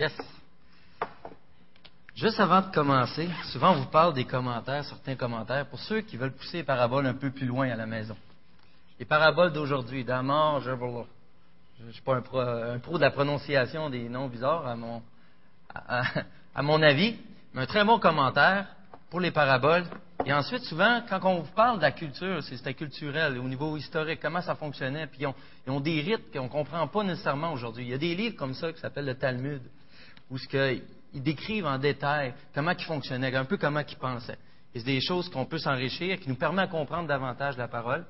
Yes. Juste avant de commencer, souvent on vous parle des commentaires, certains commentaires, pour ceux qui veulent pousser les paraboles un peu plus loin à la maison. Les paraboles d'aujourd'hui, d'Amor, je ne suis pas un pro, de la prononciation des noms bizarres à mon, à mon avis, mais un très bon commentaire pour les paraboles. Et ensuite, souvent, quand on vous parle de la culture, c'était culturel, au niveau historique, comment ça fonctionnait, puis ils ont, ils ont des rites qu'on ne comprend pas nécessairement aujourd'hui. Il y a des livres comme ça qui s'appellent le Talmud, où ce que, ils décrivent en détail comment ils fonctionnaient, un peu comment ils pensaient. Et c'est des choses qu'on peut s'enrichir, qui nous permettent de comprendre davantage la parole.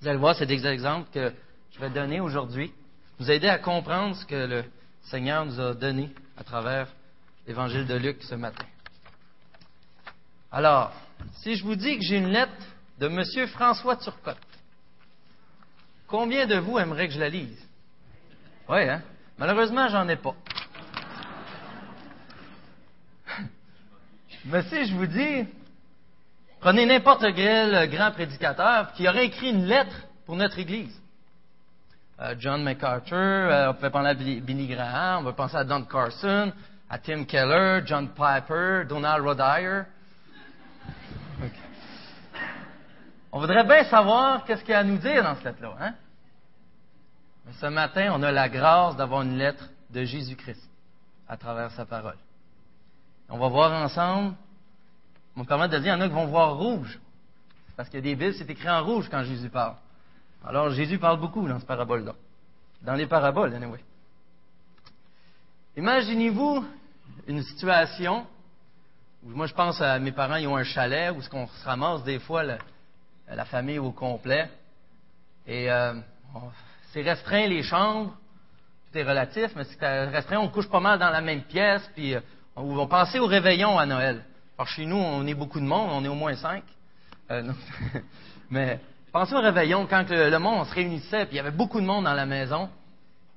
Vous allez voir, c'est des exemples que je vais donner aujourd'hui, vous aider à comprendre ce que le Seigneur nous a donné à travers l'Évangile de Luc ce matin. Alors, si je vous dis que j'ai une lettre de M. François Turcotte, combien de vous aimeraient que je la lise? Oui, hein? Malheureusement, j'en ai pas. Mais si je vous dis, prenez n'importe quel grand prédicateur qui aurait écrit une lettre pour notre Église. Euh, John MacArthur, euh, on peut penser à Billy Graham, on peut penser à Don Carson, à Tim Keller, John Piper, Donald Rodeyer. Okay. On voudrait bien savoir qu'est-ce qu'il y a à nous dire dans cette lettre-là. Hein? Mais ce matin, on a la grâce d'avoir une lettre de Jésus-Christ à travers sa parole. On va voir ensemble. On me permet de dire, il y en a qui vont voir rouge. Parce a des villes, c'est écrit en rouge quand Jésus parle. Alors, Jésus parle beaucoup dans ce parabole-là. Dans les paraboles, anyway. Imaginez-vous une situation où, moi, je pense à mes parents, ils ont un chalet où ce qu'on se ramasse des fois la, la famille au complet. Et euh, c'est restreint les chambres, tout est relatif, mais c'est restreint, on couche pas mal dans la même pièce, puis euh, va penser au réveillon à Noël. Alors chez nous, on est beaucoup de monde, on est au moins cinq. Euh, mais pensez au réveillon quand le, le monde se réunissait, puis il y avait beaucoup de monde dans la maison.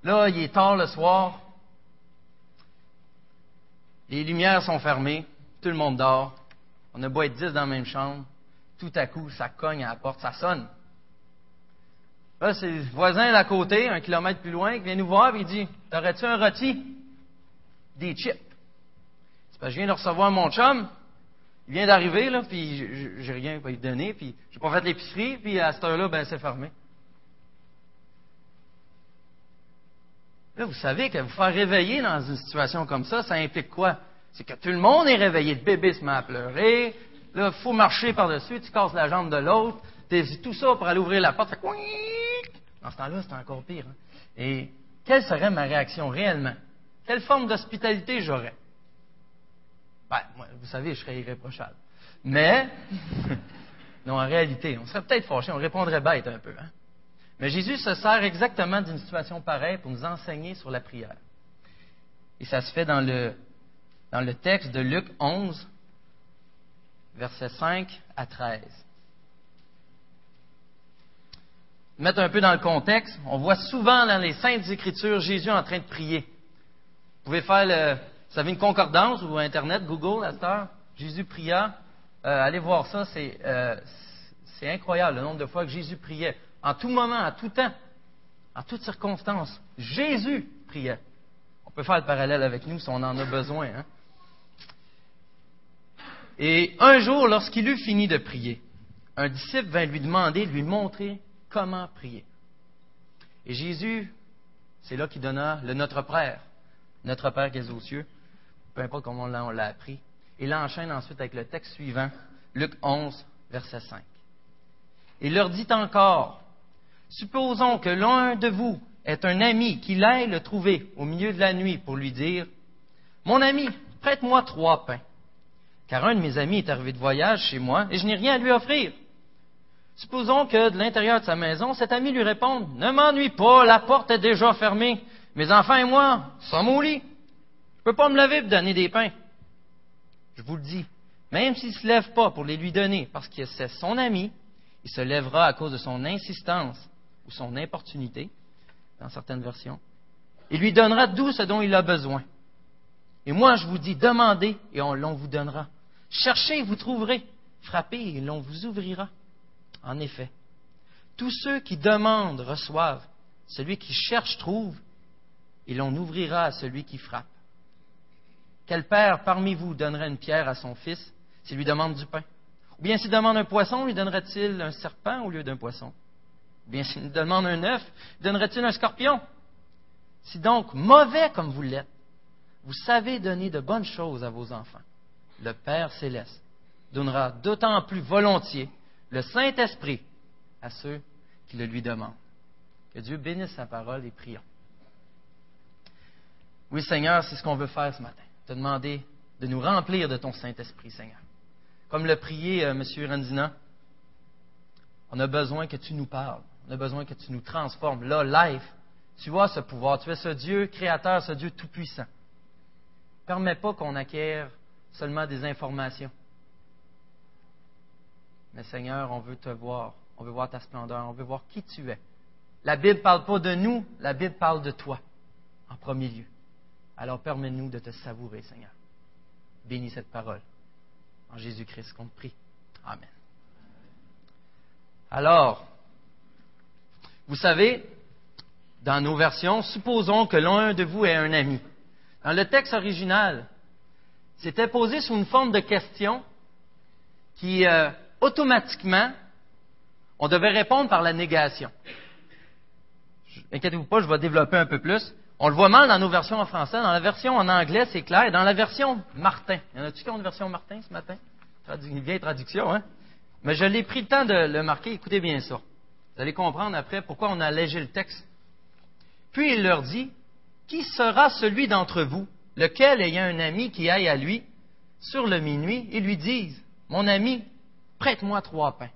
Là, il est tard le soir, les lumières sont fermées, tout le monde dort. On a beau être dix dans la même chambre. Tout à coup, ça cogne à la porte, ça sonne. Là, c'est le voisin d'à côté, un kilomètre plus loin, qui vient nous voir et il dit T'aurais-tu un rôti Des chips. Que je viens de recevoir mon chum. Il vient d'arriver, là, puis j'ai rien à lui donner, puis j'ai pas fait l'épicerie, puis à cette heure-là, ben, c'est fermé. Là, vous savez que vous faire réveiller dans une situation comme ça, ça implique quoi? C'est que tout le monde est réveillé. Le bébé se met à pleurer. Là, il faut marcher par-dessus. Tu casses la jambe de l'autre. Tout ça pour aller ouvrir la porte. Fait Dans ce temps-là, c'est encore pire. Et quelle serait ma réaction réellement? Quelle forme d'hospitalité j'aurais? Ben, vous savez, je serais irréprochable. Mais, non, en réalité, on serait peut-être fâché, on répondrait bête un peu. Hein? Mais Jésus se sert exactement d'une situation pareille pour nous enseigner sur la prière. Et ça se fait dans le, dans le texte de Luc 11, versets 5 à 13. Mettre un peu dans le contexte, on voit souvent dans les Saintes Écritures Jésus en train de prier. Vous pouvez faire le, vous savez, une concordance ou Internet, Google, à Jésus pria. Euh, allez voir ça, c'est, euh, c'est incroyable le nombre de fois que Jésus priait en tout moment, à tout temps, en toutes circonstances. Jésus priait. On peut faire le parallèle avec nous si on en a besoin. Hein? Et un jour, lorsqu'il eut fini de prier, un disciple vint lui demander, lui montrer comment prier. Et Jésus, c'est là qu'il donna le Notre Père, Notre Père qui est aux cieux, peu importe comment on l'a appris. Et l'enchaîne ensuite avec le texte suivant, Luc 11, verset 5. Il leur dit encore, Supposons que l'un de vous est un ami qu'il aille le trouver au milieu de la nuit pour lui dire Mon ami, prête-moi trois pains, car un de mes amis est arrivé de voyage chez moi et je n'ai rien à lui offrir. Supposons que de l'intérieur de sa maison, cet ami lui réponde Ne m'ennuie pas, la porte est déjà fermée. Mes enfants et moi sommes au lit. Je ne peux pas me lever pour donner des pains. Je vous le dis, même s'il ne se lève pas pour les lui donner parce que c'est son ami, il se lèvera à cause de son insistance ou son importunité, dans certaines versions. Il lui donnera tout ce dont il a besoin. Et moi, je vous dis, demandez et on, l'on vous donnera. Cherchez et vous trouverez. Frappez et l'on vous ouvrira. En effet, tous ceux qui demandent reçoivent. Celui qui cherche trouve. Et l'on ouvrira à celui qui frappe. Quel père parmi vous donnerait une pierre à son fils s'il lui demande du pain? Ou bien s'il demande un poisson, lui donnerait-il un serpent au lieu d'un poisson? Ou bien s'il demande un œuf, donnerait-il un scorpion? Si donc mauvais comme vous l'êtes, vous savez donner de bonnes choses à vos enfants, le Père céleste donnera d'autant plus volontiers le Saint-Esprit à ceux qui le lui demandent. Que Dieu bénisse sa parole et prions. Oui, Seigneur, c'est ce qu'on veut faire ce matin. Demander de nous remplir de ton Saint-Esprit, Seigneur. Comme le priait euh, M. Randina, on a besoin que tu nous parles. On a besoin que tu nous transformes. Là, live, tu vois ce pouvoir. Tu es ce Dieu créateur, ce Dieu tout-puissant. Permets pas qu'on acquiert seulement des informations. Mais Seigneur, on veut te voir. On veut voir ta splendeur. On veut voir qui tu es. La Bible ne parle pas de nous, la Bible parle de toi, en premier lieu. Alors permets-nous de te savourer, Seigneur. Bénis cette parole. En Jésus-Christ qu'on te prie. Amen. Alors, vous savez, dans nos versions, supposons que l'un de vous est un ami. Dans le texte original, c'était posé sous une forme de question qui, euh, automatiquement, on devait répondre par la négation. Inquiétez-vous pas, je vais développer un peu plus. On le voit mal dans nos versions en français. Dans la version en anglais, c'est clair. Et dans la version Martin, y en a-tu qui ont une version Martin ce matin? Une vieille traduction, hein? Mais je l'ai pris le temps de le marquer. Écoutez bien ça. Vous allez comprendre après pourquoi on a allégé le texte. Puis il leur dit, Qui sera celui d'entre vous, lequel ayant un ami qui aille à lui sur le minuit et lui dise, Mon ami, prête-moi trois pains.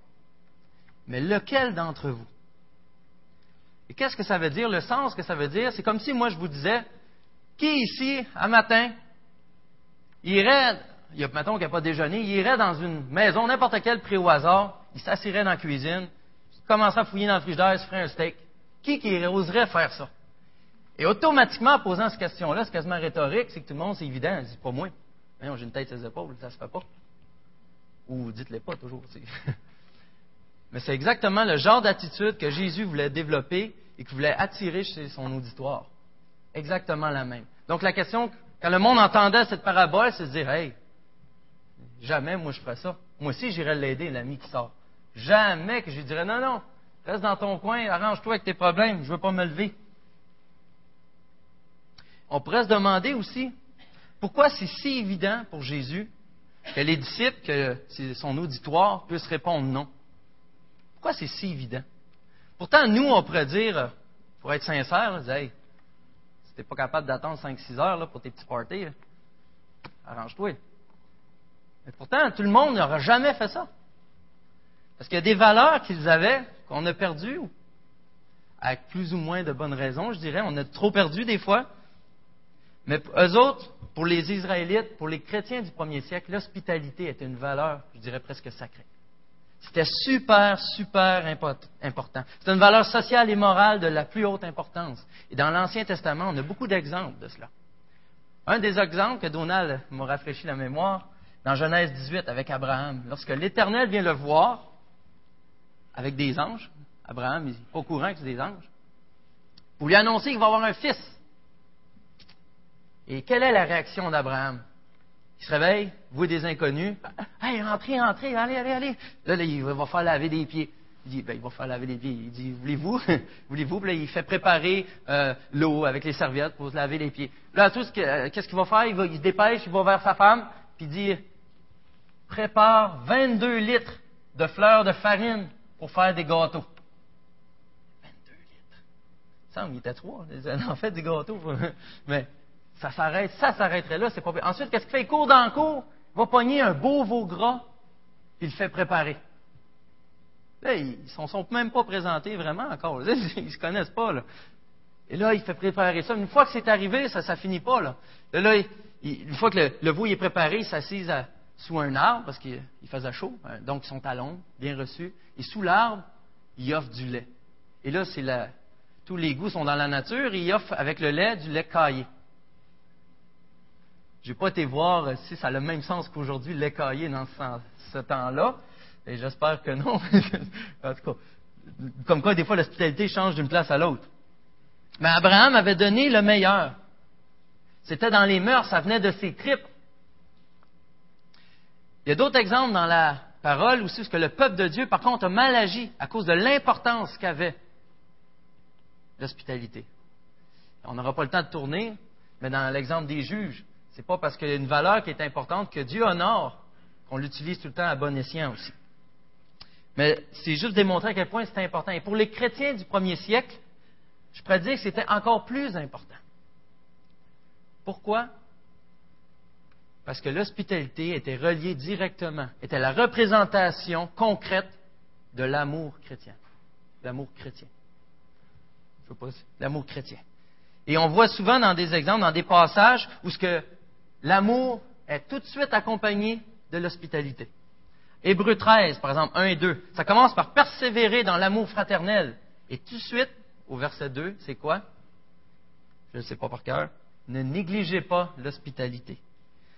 Mais lequel d'entre vous? Et qu'est-ce que ça veut dire? Le sens que ça veut dire, c'est comme si moi je vous disais, qui ici, à matin, irait, il y a, mettons qu'il n'a pas déjeuné, il irait dans une maison, n'importe quelle pris au hasard, il s'assirait dans la cuisine, commencerait à fouiller dans le frigidaire, il se ferait un steak. Qui qui oserait faire ça? Et automatiquement, en posant cette question-là, c'est quasiment rhétorique, c'est que tout le monde, c'est évident, dit pas moi. j'ai une tête sur les épaules, ça se fait pas. Ou dites-le pas toujours. Mais c'est exactement le genre d'attitude que Jésus voulait développer et qu'il voulait attirer chez son auditoire. Exactement la même. Donc la question, quand le monde entendait cette parabole, c'est de dire, hey, jamais moi je ferais ça. Moi aussi j'irais l'aider, l'ami qui sort. Jamais que je lui dirais, non, non, reste dans ton coin, arrange-toi avec tes problèmes, je ne veux pas me lever. On pourrait se demander aussi, pourquoi c'est si évident pour Jésus que les disciples, que son auditoire, puissent répondre non? Pourquoi c'est si évident? Pourtant, nous, on pourrait dire, pour être sincère, hey, si t'es pas capable d'attendre 5-6 heures là, pour tes petits parties, arrange-toi. Mais pourtant, tout le monde n'aura jamais fait ça. Parce qu'il y a des valeurs qu'ils avaient qu'on a perdues, avec plus ou moins de bonnes raisons, je dirais. On a trop perdu des fois. Mais eux autres, pour les Israélites, pour les chrétiens du premier siècle, l'hospitalité était une valeur, je dirais presque sacrée. C'était super, super important. C'est une valeur sociale et morale de la plus haute importance. Et dans l'Ancien Testament, on a beaucoup d'exemples de cela. Un des exemples que Donald m'a rafraîchi la mémoire, dans Genèse 18 avec Abraham, lorsque l'Éternel vient le voir avec des anges, Abraham n'est pas au courant que c'est des anges, pour lui annoncer qu'il va avoir un fils. Et quelle est la réaction d'Abraham? Se réveille, voit des inconnus. Hey, entrez, entrez, allez, allez, allez. Là, il va faire laver des pieds. Il dit, ben, il va faire laver des pieds. Il dit, voulez-vous? voulez-vous? Puis là, il fait préparer euh, l'eau avec les serviettes pour se laver les pieds. Là, tout ce que, qu'est-ce qu'il va faire? Il, va, il se dépêche, il va vers sa femme, puis il dit, prépare 22 litres de fleurs de farine pour faire des gâteaux. 22 litres? Il était trois. En fait, des gâteaux. Mais ça s'arrête, ça s'arrêterait là, c'est pas Ensuite, qu'est-ce qu'il fait? Il court dans le va pogner un beau veau gras, il le fait préparer. Là, ils ne sont même pas présentés vraiment encore. Ils ne se connaissent pas. Et là, il fait préparer ça. Une fois que c'est arrivé, ça ne finit pas. Là. là, une fois que le, veau est préparé, il s'assise sous un arbre parce qu'il faisait chaud. Hein. Donc, ils sont à l'ombre, bien reçus. Et sous l'arbre, il offre du lait. Et là, c'est tous les goûts sont dans la nature. Il offre avec le lait du lait caillé. Je n'ai pas été voir si ça a le même sens qu'aujourd'hui, l'écailler dans ce, temps-là. Et j'espère que non. en tout cas, comme quoi, des fois, l'hospitalité change d'une place à l'autre. Mais Abraham avait donné le meilleur. C'était dans les mœurs, ça venait de ses tripes. Il y a d'autres exemples dans la parole aussi, où que le peuple de Dieu, par contre, a mal agi à cause de l'importance qu'avait l'hospitalité. On n'aura pas le temps de tourner, mais dans l'exemple des juges, c'est pas parce qu'il y a une valeur qui est importante que Dieu honore qu'on l'utilise tout le temps à bon escient aussi. Mais c'est juste démontrer à quel point c'est important. Et pour les chrétiens du premier siècle, je pourrais dire que c'était encore plus important. Pourquoi? Parce que l'hospitalité était reliée directement, était la représentation concrète de l'amour chrétien. L'amour chrétien. Je sais pas, l'amour chrétien. Et on voit souvent dans des exemples, dans des passages, où ce que l'amour est tout de suite accompagné de l'hospitalité. Hébreu 13, par exemple, 1 et 2, ça commence par persévérer dans l'amour fraternel. Et tout de suite, au verset 2, c'est quoi? Je ne sais pas par cœur. Ne négligez pas l'hospitalité.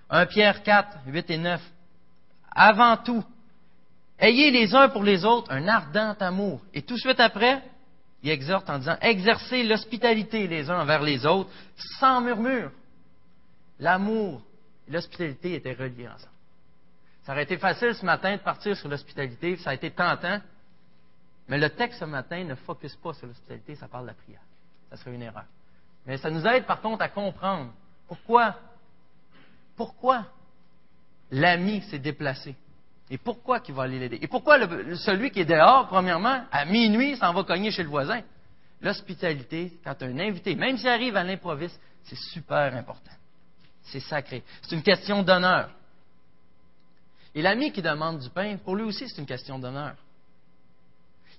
1 Pierre 4, 8 et 9. Avant tout, ayez les uns pour les autres un ardent amour. Et tout de suite après, il exhorte en disant, exercez l'hospitalité les uns envers les autres sans murmure. L'amour et l'hospitalité étaient reliés ensemble. Ça aurait été facile ce matin de partir sur l'hospitalité, ça a été tentant, mais le texte ce matin ne focus pas sur l'hospitalité, ça parle de la prière. Ça serait une erreur. Mais ça nous aide par contre à comprendre pourquoi, pourquoi l'ami s'est déplacé. Et pourquoi qu'il va aller l'aider? Et pourquoi celui qui est dehors, premièrement, à minuit, s'en va cogner chez le voisin? L'hospitalité, quand un invité, même s'il arrive à l'improviste, c'est super important. C'est sacré. C'est une question d'honneur. Et l'ami qui demande du pain, pour lui aussi, c'est une question d'honneur.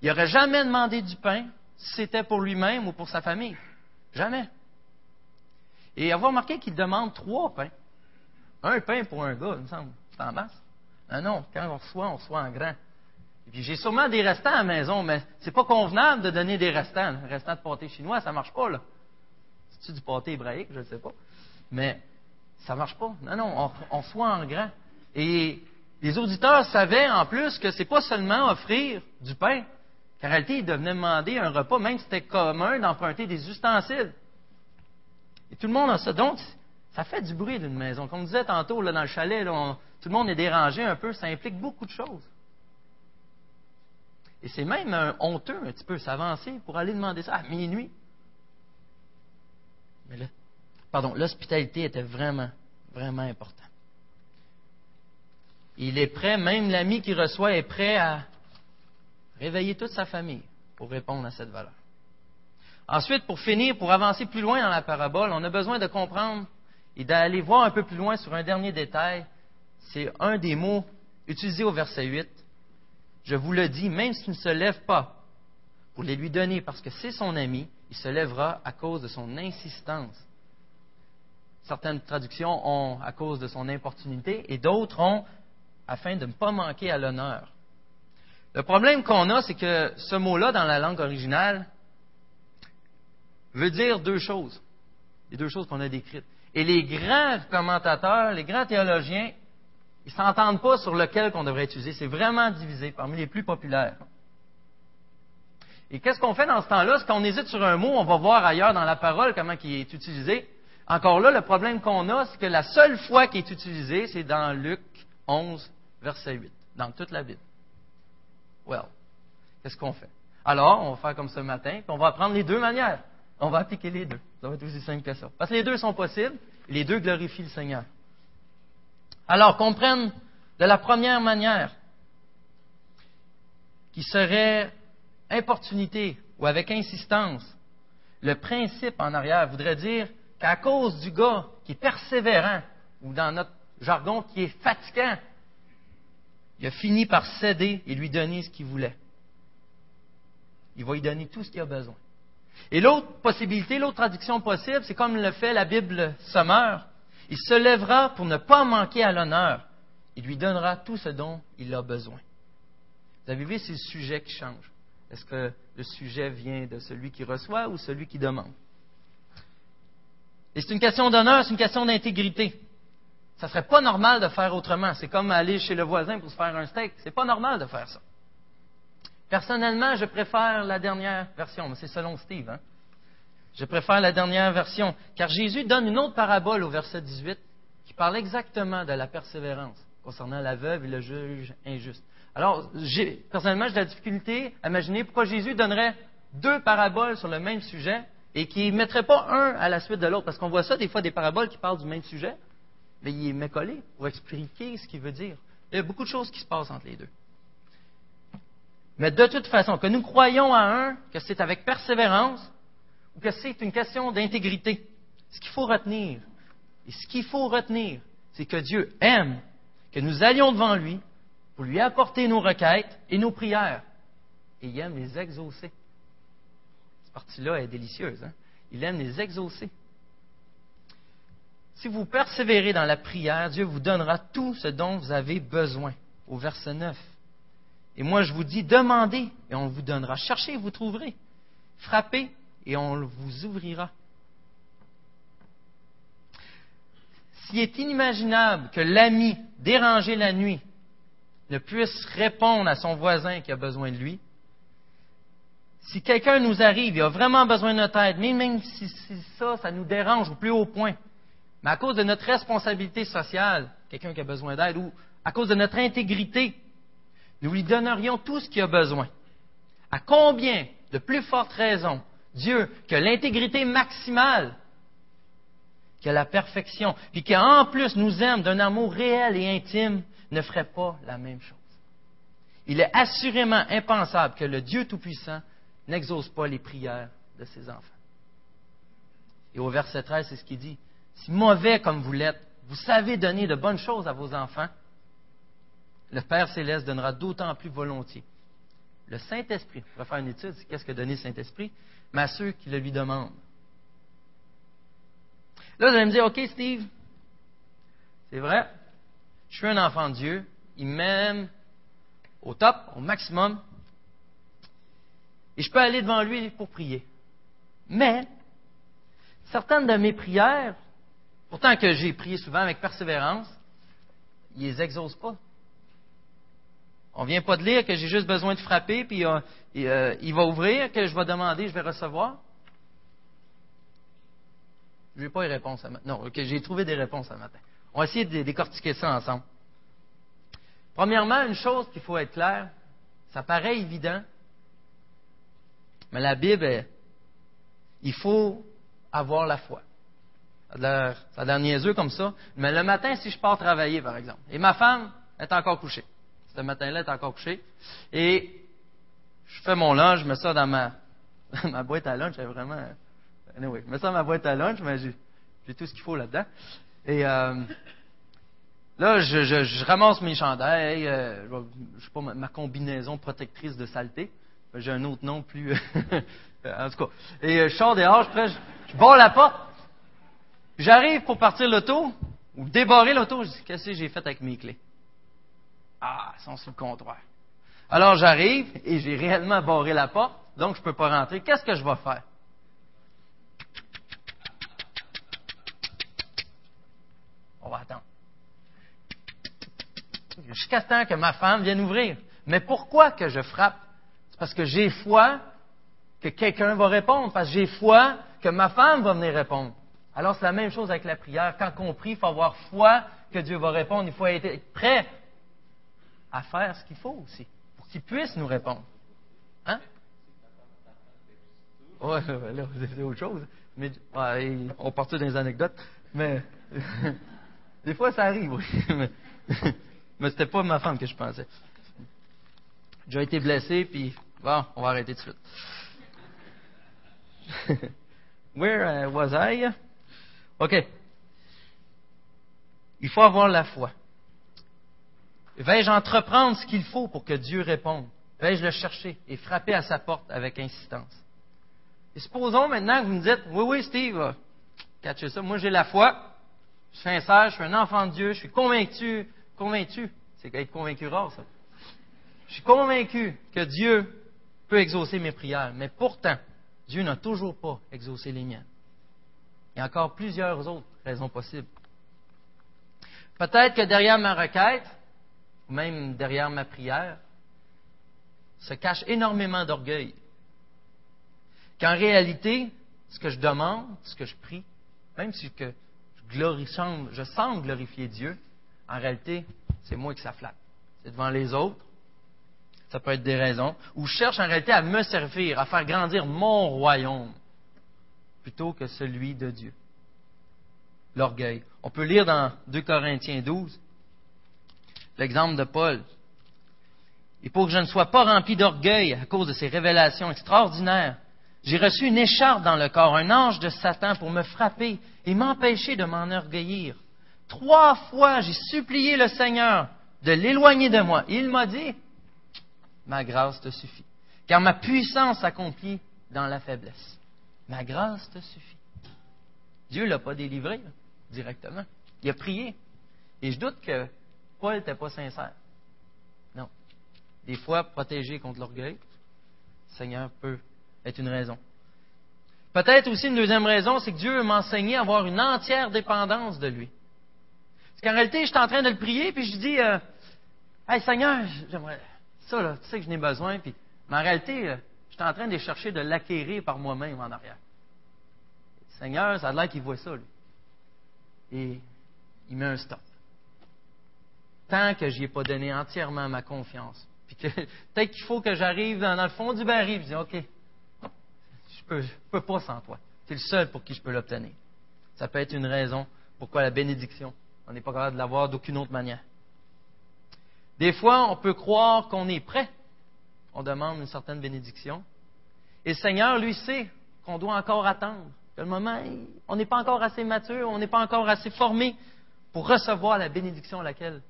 Il n'aurait jamais demandé du pain si c'était pour lui-même ou pour sa famille. Jamais. Et avoir remarqué qu'il demande trois pains. Un pain pour un gars, il me semble. C'est en masse. Non, non, quand on reçoit, on reçoit en grand. Et puis j'ai sûrement des restants à la maison, mais c'est pas convenable de donner des restants. Restant de pâté chinois, ça marche pas, là. C'est-tu du pâté hébraïque? Je ne sais pas. Mais ça marche pas. Non, non, on, reçoit en grand. Et les auditeurs savaient en plus que c'est pas seulement offrir du pain, qu'en réalité, ils devenaient demander un repas, même si c'était commun d'emprunter des ustensiles. Et tout le monde a ça. Donc, ça fait du bruit d'une maison. Comme on disait tantôt, là, dans le chalet, tout le monde est dérangé un peu. Ça implique beaucoup de choses. Et c'est même un honteux un petit peu s'avancer pour aller demander ça à minuit. Mais là, pardon, l'hospitalité était vraiment, vraiment importante. Il est prêt, même l'ami qui reçoit est prêt à réveiller toute sa famille pour répondre à cette valeur. Ensuite, pour finir, pour avancer plus loin dans la parabole, on a besoin de comprendre et d'aller voir un peu plus loin sur un dernier détail. C'est un des mots utilisés au verset 8. Je vous le dis, même s'il ne se lève pas pour les lui donner parce que c'est son ami, il se lèvera à cause de son insistance. Certaines traductions ont à cause de son importunité et d'autres ont afin de ne pas manquer à l'honneur. Le problème qu'on a, c'est que ce mot-là, dans la langue originale, veut dire deux choses. Les deux choses qu'on a décrites. Et les grands commentateurs, les grands théologiens, ils ne s'entendent pas sur lequel qu'on devrait utiliser. C'est vraiment divisé parmi les plus populaires. Et qu'est-ce qu'on fait dans ce temps-là? C'est qu'on hésite sur un mot, on va voir ailleurs dans la parole comment il est utilisé. Encore là, le problème qu'on a, c'est que la seule fois qu'il est utilisé, c'est dans Luc 11, verset 8, dans toute la Bible. Well, qu'est-ce qu'on fait? Alors, on va faire comme ce matin, puis on va apprendre les deux manières. On va appliquer les deux. Ça va être aussi simple que ça. Parce que les deux sont possibles, les deux glorifient le Seigneur. Alors, comprenne de la première manière, qui serait importunité ou avec insistance, le principe en arrière voudrait dire qu'à cause du gars qui est persévérant, ou dans notre jargon, qui est fatigant, il a fini par céder et lui donner ce qu'il voulait. Il va lui donner tout ce qu'il a besoin. Et l'autre possibilité, l'autre traduction possible, c'est comme le fait la Bible sommaire. Il se lèvera pour ne pas manquer à l'honneur. Il lui donnera tout ce dont il a besoin. Vous avez vu, c'est le sujet qui change. Est-ce que le sujet vient de celui qui reçoit ou celui qui demande? Et c'est une question d'honneur, c'est une question d'intégrité. Ça ne serait pas normal de faire autrement. C'est comme aller chez le voisin pour se faire un steak. C'est pas normal de faire ça. Personnellement, je préfère la dernière version, mais c'est selon Steve. Hein. Je préfère la dernière version, car Jésus donne une autre parabole au verset 18 qui parle exactement de la persévérance concernant la veuve et le juge injuste. Alors, personnellement, j'ai de la difficulté à imaginer pourquoi Jésus donnerait deux paraboles sur le même sujet et qui ne mettrait pas un à la suite de l'autre. Parce qu'on voit ça des fois des paraboles qui parlent du même sujet, mais il est mécollé pour expliquer ce qu'il veut dire. Il y a beaucoup de choses qui se passent entre les deux. Mais de toute façon, que nous croyons à un, que c'est avec persévérance, ou que c'est une question d'intégrité, ce qu'il faut retenir, et ce qu'il faut retenir, c'est que Dieu aime que nous allions devant lui pour lui apporter nos requêtes et nos prières. Et il aime les exaucer. Cette partie-là est délicieuse. Hein? Il aime les exaucer. Si vous persévérez dans la prière, Dieu vous donnera tout ce dont vous avez besoin. Au verset 9. Et moi, je vous dis, demandez et on vous donnera. Cherchez et vous trouverez. Frappez et on vous ouvrira. S'il est inimaginable que l'ami dérangé la nuit ne puisse répondre à son voisin qui a besoin de lui, si quelqu'un nous arrive, il a vraiment besoin de notre aide, même si, ça, ça nous dérange au plus haut point, mais à cause de notre responsabilité sociale, quelqu'un qui a besoin d'aide, ou à cause de notre intégrité, nous lui donnerions tout ce qu'il a besoin. À combien de plus fortes raisons Dieu que l'intégrité maximale, que la perfection, puis qu'en plus nous aime d'un amour réel et intime, ne ferait pas la même chose. Il est assurément impensable que le Dieu Tout-Puissant n'exauce pas les prières de ses enfants. Et au verset 13, c'est ce qu'il dit. Si mauvais comme vous l'êtes, vous savez donner de bonnes choses à vos enfants, le Père céleste donnera d'autant plus volontiers. Le Saint-Esprit, on va faire une étude, qu'est-ce que donner le Saint-Esprit, mais à ceux qui le lui demandent. Là, vous allez me dire, OK, Steve, c'est vrai, je suis un enfant de Dieu, il m'aime au top, au maximum, et je peux aller devant lui pour prier. Mais, certaines de mes prières, pourtant que j'ai prié souvent avec persévérance, il les exauce pas. On vient pas de lire que j'ai juste besoin de frapper, puis euh, euh, il va ouvrir, que je vais demander, je vais recevoir. Je n'ai pas les réponses à matin. Non, ok, j'ai trouvé des réponses à matin. On va essayer de décortiquer ça ensemble. Premièrement, une chose qu'il faut être clair, ça paraît évident, mais la Bible, il faut avoir la foi. Ça a l'air niaiseux comme ça, mais le matin, si je pars travailler, par exemple, et ma femme est encore couchée, ce matin-là, est encore couché. Et je fais mon lunch, je mets ça dans ma, ma boîte à lunch. vraiment. Anyway, je mets ça dans ma boîte à lunch, mais j'ai tout ce qu'il faut là-dedans. Et euh, là, je, je, ramasse mes chandails, euh, je sais pas, ma, combinaison protectrice de saleté. J'ai un autre nom plus. en tout cas. Et euh, je sors dehors, je, prends, je, barre la porte. J'arrive pour partir l'auto, ou débarrer l'auto. Je dis, qu'est-ce que j'ai fait avec mes clés? Ah, ils sont sous le comptoir. Alors j'arrive et j'ai réellement barré la porte, donc je ne peux pas rentrer. Qu'est-ce que je vais faire? On va attendre. Jusqu'à ce temps que ma femme vienne ouvrir. Mais pourquoi que je frappe? Parce que j'ai foi que quelqu'un va répondre, parce que j'ai foi que ma femme va venir répondre. Alors c'est la même chose avec la prière. Quand on prie, il faut avoir foi que Dieu va répondre. Il faut être prêt à faire ce qu'il faut aussi, pour qu'il puisse nous répondre. Hein? Oui, là, c'est autre chose. Mais, on part dans les anecdotes, mais des fois, ça arrive, oui. mais, mais c'était pas ma femme que je pensais. J'ai été blessé, puis bon, on va arrêter tout de suite. Where uh, was I? OK. Il faut avoir la foi. Vais-je entreprendre ce qu'il faut pour que Dieu réponde? Vais-je le chercher et frapper à sa porte avec insistance? Et supposons maintenant que vous me dites, oui, oui, Steve, catchez ça, moi j'ai la foi, je suis sincère, je suis un enfant de Dieu, je suis convaincu, convaincu, c'est être convaincu rare ça. Je suis convaincu que Dieu peut exaucer mes prières, mais pourtant, Dieu n'a toujours pas exaucé les miennes. Il y a encore plusieurs autres raisons possibles. Peut-être que derrière ma requête, même derrière ma prière, se cache énormément d'orgueil. Qu'en réalité, ce que je demande, ce que je prie, même si je, je sens glorifier Dieu, en réalité, c'est moi qui ça flatte. C'est devant les autres. Ça peut être des raisons. Ou cherche en réalité à me servir, à faire grandir mon royaume, plutôt que celui de Dieu. L'orgueil. On peut lire dans 2 Corinthiens 12 l'exemple de Paul. Et pour que je ne sois pas rempli d'orgueil à cause de ces révélations extraordinaires, j'ai reçu une écharpe dans le corps, un ange de Satan pour me frapper et m'empêcher de m'enorgueillir. Trois fois, j'ai supplié le Seigneur de l'éloigner de moi. il m'a dit, ma grâce te suffit, car ma puissance s'accomplit dans la faiblesse. Ma grâce te suffit. Dieu ne l'a pas délivré directement. Il a prié. Et je doute que Paul n'était pas sincère. Non. Des fois, protégé contre l'orgueil, le Seigneur peut être une raison. Peut-être aussi une deuxième raison, c'est que Dieu m'a enseigné à avoir une entière dépendance de lui. Parce qu'en réalité, je suis en train de le prier, puis je dis, euh, Hey Seigneur, j'aimerais ça, là, tu sais que je n'ai besoin, puis, mais en réalité, euh, je suis en train de chercher de l'acquérir par moi-même en arrière. Seigneur, ça a l'air qu'il voit ça, lui. Et il met un stop. Tant que je n'y ai pas donné entièrement ma confiance. Puis peut-être qu'il faut que j'arrive dans, le fond du baril et je dis, OK, je ne peux, pas sans toi. C'est le seul pour qui je peux l'obtenir. Ça peut être une raison pourquoi la bénédiction, on n'est pas capable de l'avoir d'aucune autre manière. Des fois, on peut croire qu'on est prêt. On demande une certaine bénédiction. Et le Seigneur, lui, sait qu'on doit encore attendre. Que le moment, on n'est pas encore assez mature, on n'est pas encore assez formé pour recevoir la bénédiction à laquelle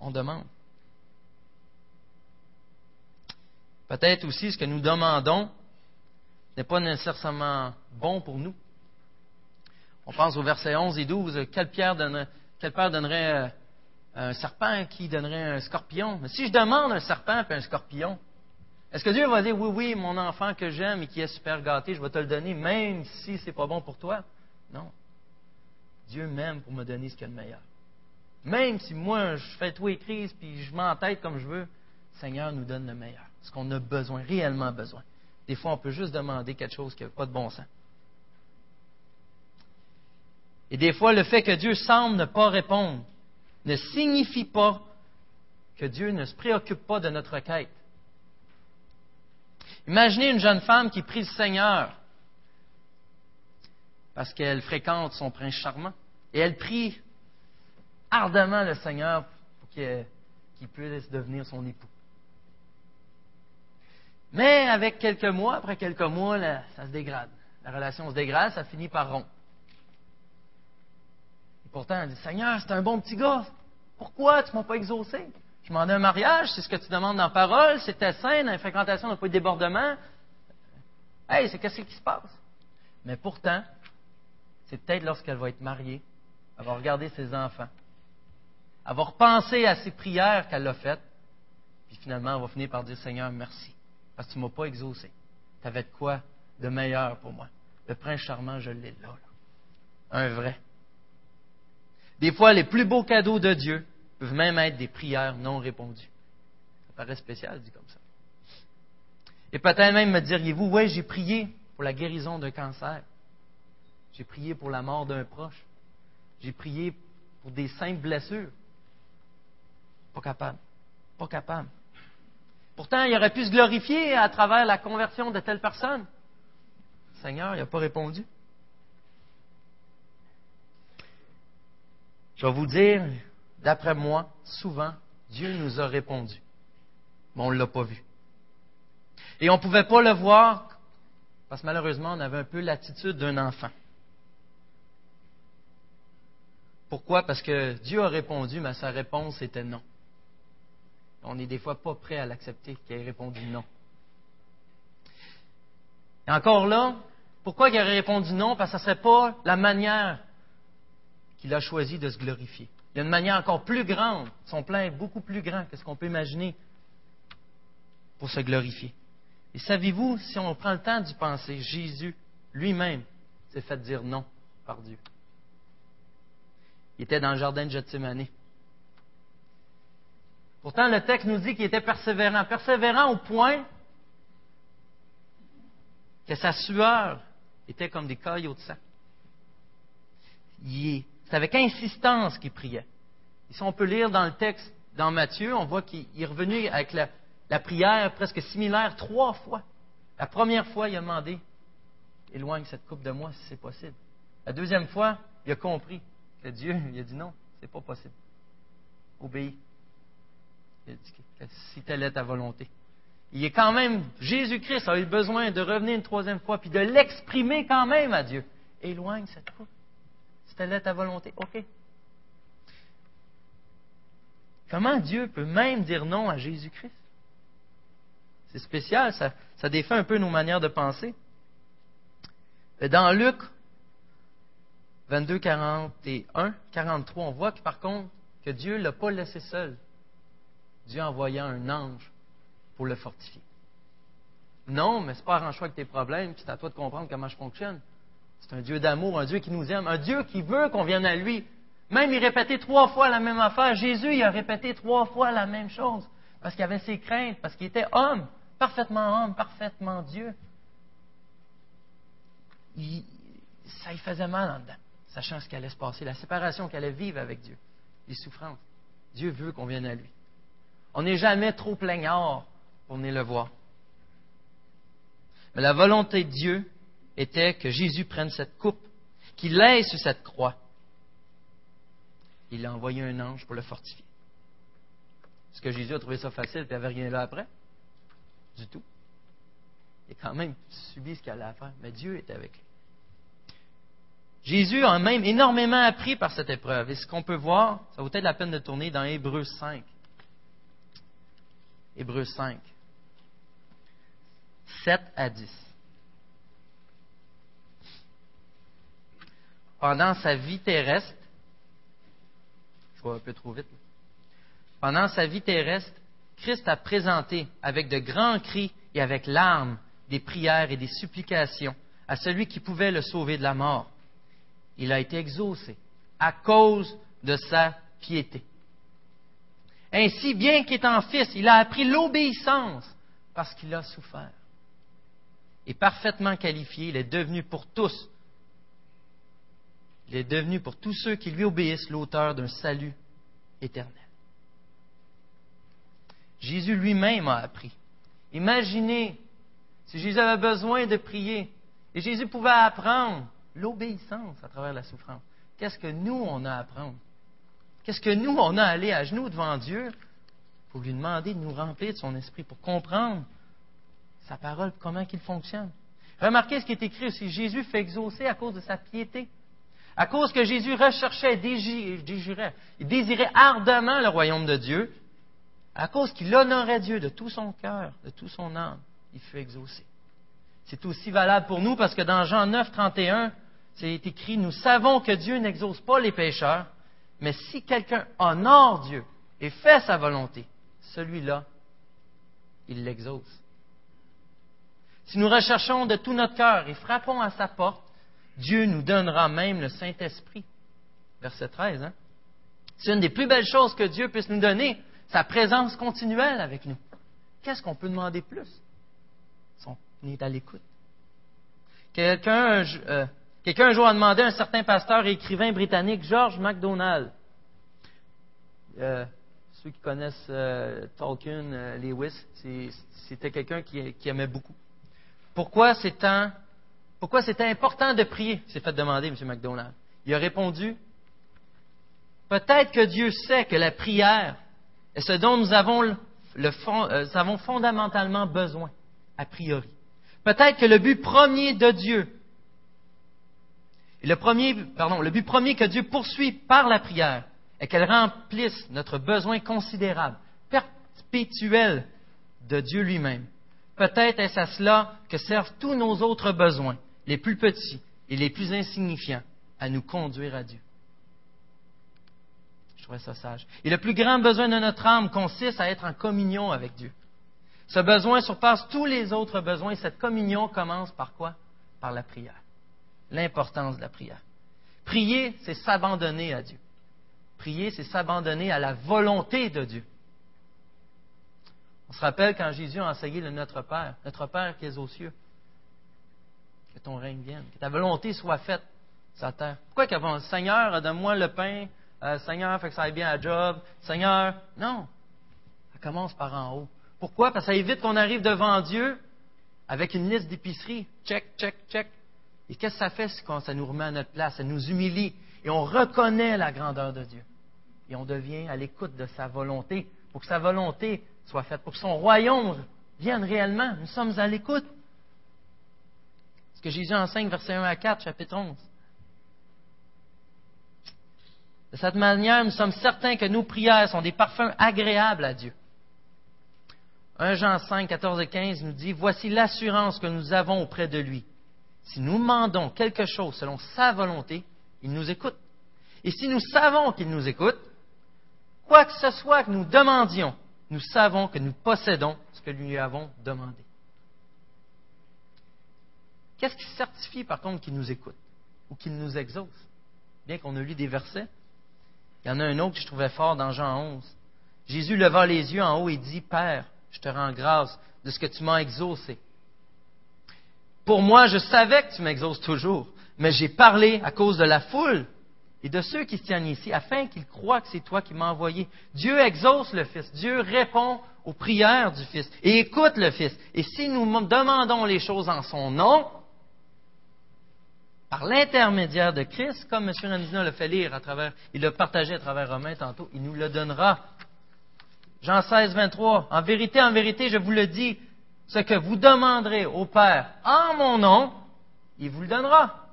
on demande. Peut-être aussi ce que nous demandons n'est pas nécessairement bon pour nous. On pense au verset 11 et 12. Quel, père donnerait euh, un serpent qui donnerait un scorpion? Mais si je demande un serpent et un scorpion, est-ce que Dieu va dire oui, oui, mon enfant que j'aime et qui est super gâté, je vais te le donner, même si ce n'est pas bon pour toi? Non. Dieu m'aime pour me donner ce qu'il y a de meilleur. Même si moi, je fais tout crises puis je m'entête comme je veux, le Seigneur nous donne le meilleur. Ce qu'on a besoin, réellement besoin. Des fois, on peut juste demander quelque chose qui n'a pas de bon sens. Et des fois, le fait que Dieu semble ne pas répondre ne signifie pas que Dieu ne se préoccupe pas de notre quête. Imaginez une jeune femme qui prie le Seigneur parce qu'elle fréquente son prince charmant et elle prie ardemment le Seigneur pour qu'il puisse devenir son époux. Mais avec quelques mois, après quelques mois, ça se dégrade. La relation se dégrade, ça finit par rompre. Pourtant, elle dit Seigneur, c'est un bon petit gars. Pourquoi tu ne m'as pas exaucé? Je demandais un mariage, c'est ce que tu demandes dans la parole, c'était sain, dans la fréquentation, n'a pas eu de débordement. Hey, c'est qu'est-ce qui se passe? Mais pourtant, c'est peut-être lorsqu'elle va être mariée, elle va regarder ses enfants, elle va repenser à ses prières qu'elle a faites, puis finalement, elle va finir par dire Seigneur, merci. Parce que tu ne m'as pas exaucé. Tu avais de quoi de meilleur pour moi. Le prince charmant, je l'ai là, Un vrai. Des fois, les plus beaux cadeaux de Dieu peuvent même être des prières non répondues. Ça paraît spécial, dit comme ça. Et peut-être même me diriez-vous, oui, j'ai prié pour la guérison d'un cancer. J'ai prié pour la mort d'un proche. J'ai prié pour des simples blessures. Pas capable. Pas capable. Pourtant, il aurait pu se glorifier à travers la conversion de telle personne. Seigneur, il n'a pas répondu. Je vais vous dire, d'après moi, souvent, Dieu nous a répondu, mais on ne l'a pas vu. Et on ne pouvait pas le voir parce que malheureusement, on avait un peu l'attitude d'un enfant. Pourquoi? Parce que Dieu a répondu, mais sa réponse était non on n'est des fois pas prêt à l'accepter qu'il ait répondu non. Et encore là, pourquoi il aurait répondu non? Parce que ce ne serait pas la manière qu'il a choisi de se glorifier. Il y a une manière encore plus grande. Son plan est beaucoup plus grand que ce qu'on peut imaginer pour se glorifier. Et savez-vous, si on prend le temps d'y penser, Jésus lui-même s'est fait dire non par Dieu. Il était dans le jardin de Gethsemane. Pourtant, le texte nous dit qu'il était persévérant. Persévérant au point que sa sueur étaient comme des caillots de sang. C'est avec insistance qu'il priait. si on peut lire dans le texte, dans Matthieu, on voit qu'il est revenu avec la, prière presque similaire trois fois. La première fois, il a demandé Éloigne cette coupe de moi si c'est possible. La deuxième fois, il a compris que Dieu il a dit non, c'est pas possible. Obéis. Il a dit que si telle est ta volonté. Il est quand même, Jésus-Christ a eu besoin de revenir une troisième fois, puis de l'exprimer quand même à Dieu. Éloigne cette coupe. Telle est ta volonté, OK. Comment Dieu peut même dire non à Jésus-Christ? C'est spécial, ça, ça défait un peu nos manières de penser. Dans Luc 22, 41, 43, on voit que par contre, que Dieu ne l'a pas laissé seul. Dieu envoyant un ange pour le fortifier. Non, mais ce n'est pas arrange-toi avec tes problèmes, c'est à toi de comprendre comment je fonctionne. C'est un Dieu d'amour, un Dieu qui nous aime, un Dieu qui veut qu'on vienne à lui. Même il répétait trois fois la même affaire. Jésus, il a répété trois fois la même chose. Parce qu'il avait ses craintes, parce qu'il était homme, parfaitement homme, parfaitement Dieu. ça lui faisait mal en dedans, sachant ce qui allait se passer, la séparation qu'il allait vivre avec Dieu, les souffrances. Dieu veut qu'on vienne à lui. On n'est jamais trop plaignard pour venir le voir. Mais la volonté de Dieu était que Jésus prenne cette coupe, qu'il l'aille sur cette croix. Il a envoyé un ange pour le fortifier. Est-ce que Jésus a trouvé ça facile et n'avait rien là après? Du tout. Il a quand même subi ce qu'il allait faire, mais Dieu était avec lui. Jésus a même énormément appris par cette épreuve. Et ce qu'on peut voir, ça vaut peut-être la peine de tourner dans Hébreu 5. Hébreu 5. 7 à 10. Pendant sa vie terrestre, je vois un peu trop vite, pendant sa vie terrestre, Christ a présenté avec de grands cris et avec larmes des prières et des supplications à celui qui pouvait le sauver de la mort. Il a été exaucé à cause de sa piété. Ainsi, bien qu'étant fils, il a appris l'obéissance parce qu'il a souffert. Et parfaitement qualifié, il est devenu pour tous, il est devenu pour tous ceux qui lui obéissent l'auteur d'un salut éternel. Jésus lui-même a appris. Imaginez si Jésus avait besoin de prier et Jésus pouvait apprendre l'obéissance à travers la souffrance, qu'est-ce que nous, on a à apprendre? Qu'est-ce que nous, on a à aller à genoux devant Dieu pour lui demander de nous remplir de son esprit, pour comprendre sa parole, comment il fonctionne? Remarquez ce qui est écrit aussi. Jésus fait exaucer à cause de sa piété. À cause que Jésus recherchait, désirait, désirait ardemment le royaume de Dieu, à cause qu'il honorait Dieu de tout son cœur, de tout son âme, il fut exaucé. C'est aussi valable pour nous parce que dans Jean 9, 31, c'est écrit, nous savons que Dieu n'exauce pas les pécheurs, mais si quelqu'un honore Dieu et fait sa volonté, celui-là, il l'exauce. Si nous recherchons de tout notre cœur et frappons à sa porte, Dieu nous donnera même le Saint-Esprit. Verset 13. Hein? C'est une des plus belles choses que Dieu puisse nous donner, sa présence continuelle avec nous. Qu'est-ce qu'on peut demander plus? On est à l'écoute. Quelqu'un euh, Quelqu'un un jour a demandé à un certain pasteur et écrivain britannique, George MacDonald, euh, ceux qui connaissent euh, Tolkien, Lewis, c'était quelqu'un qui, aimait beaucoup. Pourquoi c'est pourquoi c'était important de prier? S'est fait demander, M. MacDonald. Il a répondu Peut-être que Dieu sait que la prière est ce dont nous avons, avons fondamentalement besoin, a priori. Peut-être que le but premier de Dieu le, le but premier que Dieu poursuit par la prière est qu'elle remplisse notre besoin considérable, perpétuel de Dieu lui-même. Peut-être est-ce à cela que servent tous nos autres besoins, les plus petits et les plus insignifiants, à nous conduire à Dieu. Je trouvais ça sage. Et le plus grand besoin de notre âme consiste à être en communion avec Dieu. Ce besoin surpasse tous les autres besoins et cette communion commence par quoi? Par la prière l'importance de la prière. Prier, c'est s'abandonner à Dieu. Prier, c'est s'abandonner à la volonté de Dieu. On se rappelle quand Jésus a enseigné le Notre Père, Notre Père qui est aux cieux. Ton règne vienne, que ta volonté soit faite sur la terre. Pourquoi qu'avant, Seigneur, donne-moi le pain, euh, Seigneur, fait que ça aille bien à job, Seigneur, non. Ça commence par en haut. Pourquoi? Parce que ça évite qu'on arrive devant Dieu avec une liste d'épicerie. Check, check, check. Et qu'est-ce que ça fait quand ça nous remet à notre place? Ça nous humilie et on reconnaît la grandeur de Dieu. Et on devient à l'écoute de sa volonté pour que sa volonté soit faite, pour que son royaume vienne réellement. Nous sommes à l'écoute. Que Jésus enseigne, verset 1 à 4, chapitre 11. De cette manière, nous sommes certains que nos prières sont des parfums agréables à Dieu. 1 Jean 5, 14 et 15 nous dit, Voici l'assurance que nous avons auprès de lui. Si nous demandons quelque chose selon sa volonté, il nous écoute. Et si nous savons qu'il nous écoute, quoi que ce soit que nous demandions, nous savons que nous possédons ce que nous lui avons demandé. Qu'est-ce qui certifie par contre qu'il nous écoute ou qu'il nous exauce Bien qu'on ait lu des versets, il y en a un autre que je trouvais fort dans Jean 11. Jésus leva les yeux en haut et dit, Père, je te rends grâce de ce que tu m'as exaucé. Pour moi, je savais que tu m'exauces toujours, mais j'ai parlé à cause de la foule et de ceux qui se tiennent ici, afin qu'ils croient que c'est toi qui m'as envoyé. Dieu exauce le Fils. Dieu répond aux prières du Fils et écoute le Fils. Et si nous demandons les choses en son nom, par l'intermédiaire de Christ, comme M. Randina l'a fait lire à travers, il l'a partagé à travers Romain tantôt, il nous le donnera. Jean 16, 23. En vérité, en vérité, je vous le dis, ce que vous demanderez au Père en mon nom, il vous le donnera.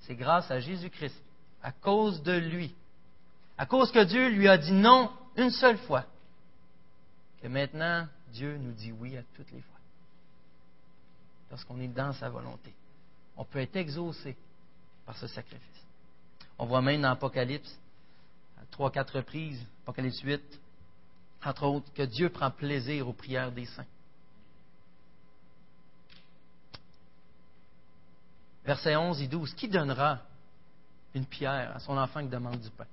C'est grâce à Jésus-Christ, à cause de lui, à cause que Dieu lui a dit non une seule fois, que maintenant Dieu nous dit oui à toutes les fois, lorsqu'on est dans sa volonté on peut être exaucé par ce sacrifice. On voit même dans l'Apocalypse, à trois, quatre reprises, Apocalypse 8, entre autres, que Dieu prend plaisir aux prières des saints. Verset 11 et 12. Qui donnera une pierre à son enfant qui demande du pain?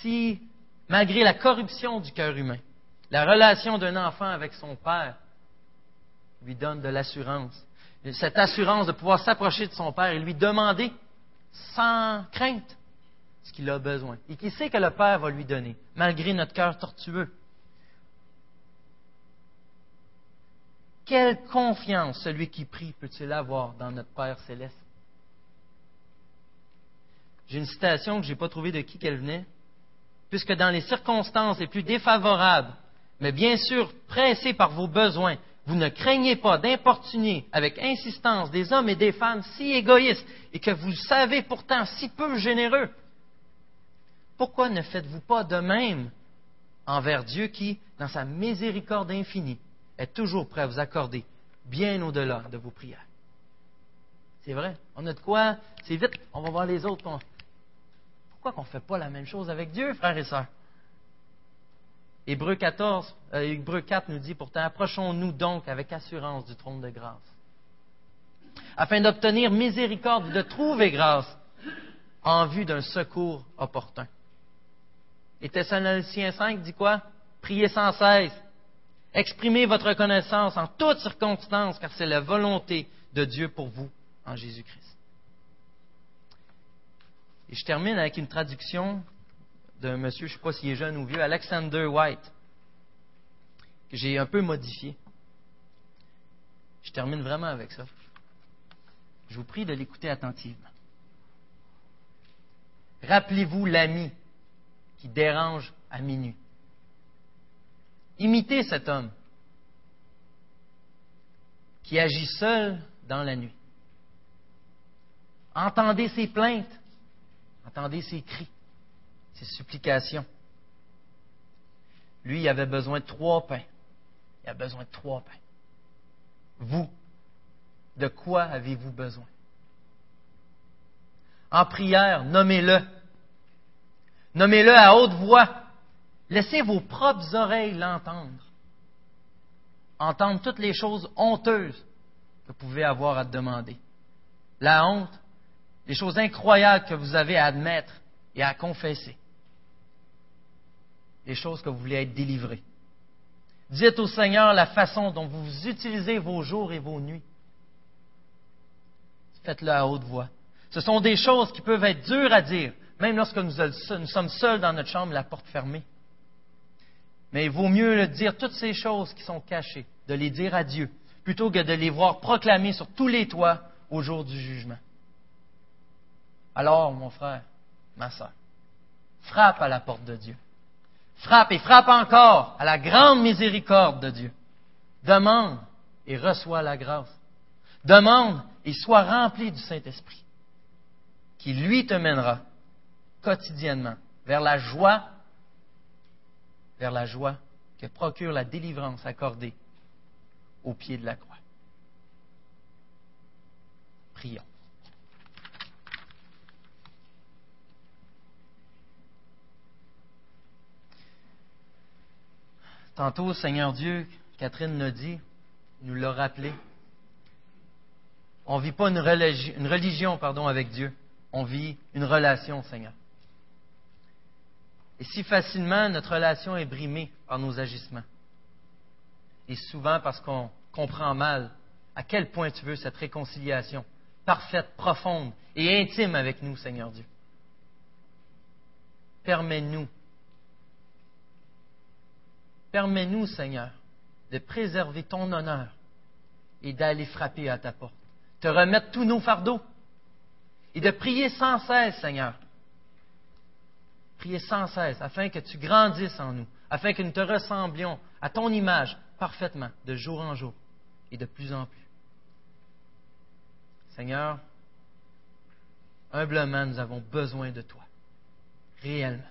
Si, malgré la corruption du cœur humain, la relation d'un enfant avec son père lui donne de l'assurance, cette assurance de pouvoir s'approcher de son Père et lui demander sans crainte ce qu'il a besoin et qui sait que le Père va lui donner, malgré notre cœur tortueux. Quelle confiance celui qui prie peut-il avoir dans notre Père céleste? J'ai une citation que je n'ai pas trouvée de qui qu'elle venait. Puisque dans les circonstances les plus défavorables, mais bien sûr pressés par vos besoins, vous ne craignez pas d'importuner avec insistance des hommes et des femmes si égoïstes et que vous savez pourtant si peu généreux. Pourquoi ne faites-vous pas de même envers Dieu qui, dans sa miséricorde infinie, est toujours prêt à vous accorder bien au-delà de vos prières? C'est vrai. On a de quoi? C'est vite. On va voir les autres. Pourquoi qu'on ne fait pas la même chose avec Dieu, frères et sœurs? Hébreu 14, euh, Hébreu 4 nous dit pourtant, approchons-nous donc avec assurance du trône de grâce, afin d'obtenir miséricorde, de trouver grâce en vue d'un secours opportun. Et Thessaloniciens 5 dit quoi? Priez sans cesse. Exprimez votre reconnaissance en toutes circonstances, car c'est la volonté de Dieu pour vous en Jésus-Christ. Et je termine avec une traduction d'un monsieur, je ne sais pas s'il est jeune ou vieux, Alexander White, que j'ai un peu modifié. Je termine vraiment avec ça. Je vous prie de l'écouter attentivement. Rappelez-vous l'ami qui dérange à minuit. Imitez cet homme qui agit seul dans la nuit. Entendez ses plaintes, entendez ses cris ses supplications. Lui, il avait besoin de trois pains. Il a besoin de trois pains. Vous, de quoi avez-vous besoin? En prière, nommez-le. Nommez-le à haute voix. Laissez vos propres oreilles l'entendre. Entendre toutes les choses honteuses que vous pouvez avoir à demander. La honte, les choses incroyables que vous avez à admettre et à confesser les choses que vous voulez être délivré. Dites au Seigneur la façon dont vous utilisez vos jours et vos nuits. Faites-le à haute voix. Ce sont des choses qui peuvent être dures à dire, même lorsque nous, sommes seuls dans notre chambre, la porte fermée. Mais il vaut mieux dire toutes ces choses qui sont cachées, de les dire à Dieu, plutôt que de les voir proclamées sur tous les toits au jour du jugement. Alors, mon frère, ma soeur, frappe à la porte de Dieu. Frappe et frappe encore à la grande miséricorde de Dieu. Demande et reçois la grâce. Demande et sois rempli du Saint-Esprit, qui lui te mènera quotidiennement vers la joie, vers la joie que procure la délivrance accordée au pied de la croix. Prions. Tantôt, Seigneur Dieu, Catherine nous dit, nous l'a rappelé, on ne vit pas une religion, une religion pardon, avec Dieu, on vit une relation, Seigneur. Et si facilement notre relation est brimée par nos agissements, et souvent parce qu'on comprend mal à quel point tu veux cette réconciliation parfaite, profonde et intime avec nous, Seigneur Dieu. Permets-nous Permets-nous, Seigneur, de préserver ton honneur et d'aller frapper à ta porte, te remettre tous nos fardeaux et de prier sans cesse, Seigneur. Prier sans cesse afin que tu grandisses en nous, afin que nous te ressemblions à ton image parfaitement, de jour en jour et de plus en plus. Seigneur, humblement, nous avons besoin de toi, réellement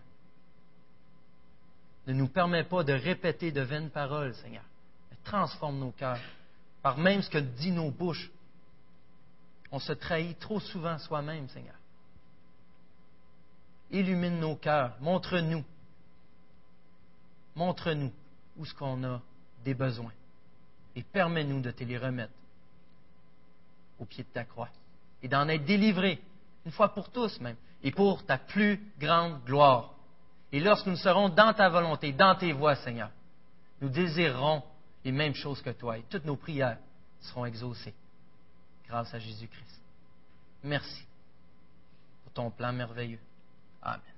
ne nous permet pas de répéter de vaines paroles, Seigneur. Mais transforme nos cœurs par même ce que dit nos bouches. On se trahit trop souvent soi-même, Seigneur. Illumine nos cœurs. Montre-nous. Montre-nous où ce qu'on a des besoins. Et permets-nous de te les remettre au pied de ta croix. Et d'en être délivrés, une fois pour tous même, et pour ta plus grande gloire. Et lorsque nous serons dans ta volonté, dans tes voies, Seigneur, nous désirerons les mêmes choses que toi et toutes nos prières seront exaucées grâce à Jésus-Christ. Merci pour ton plan merveilleux. Amen.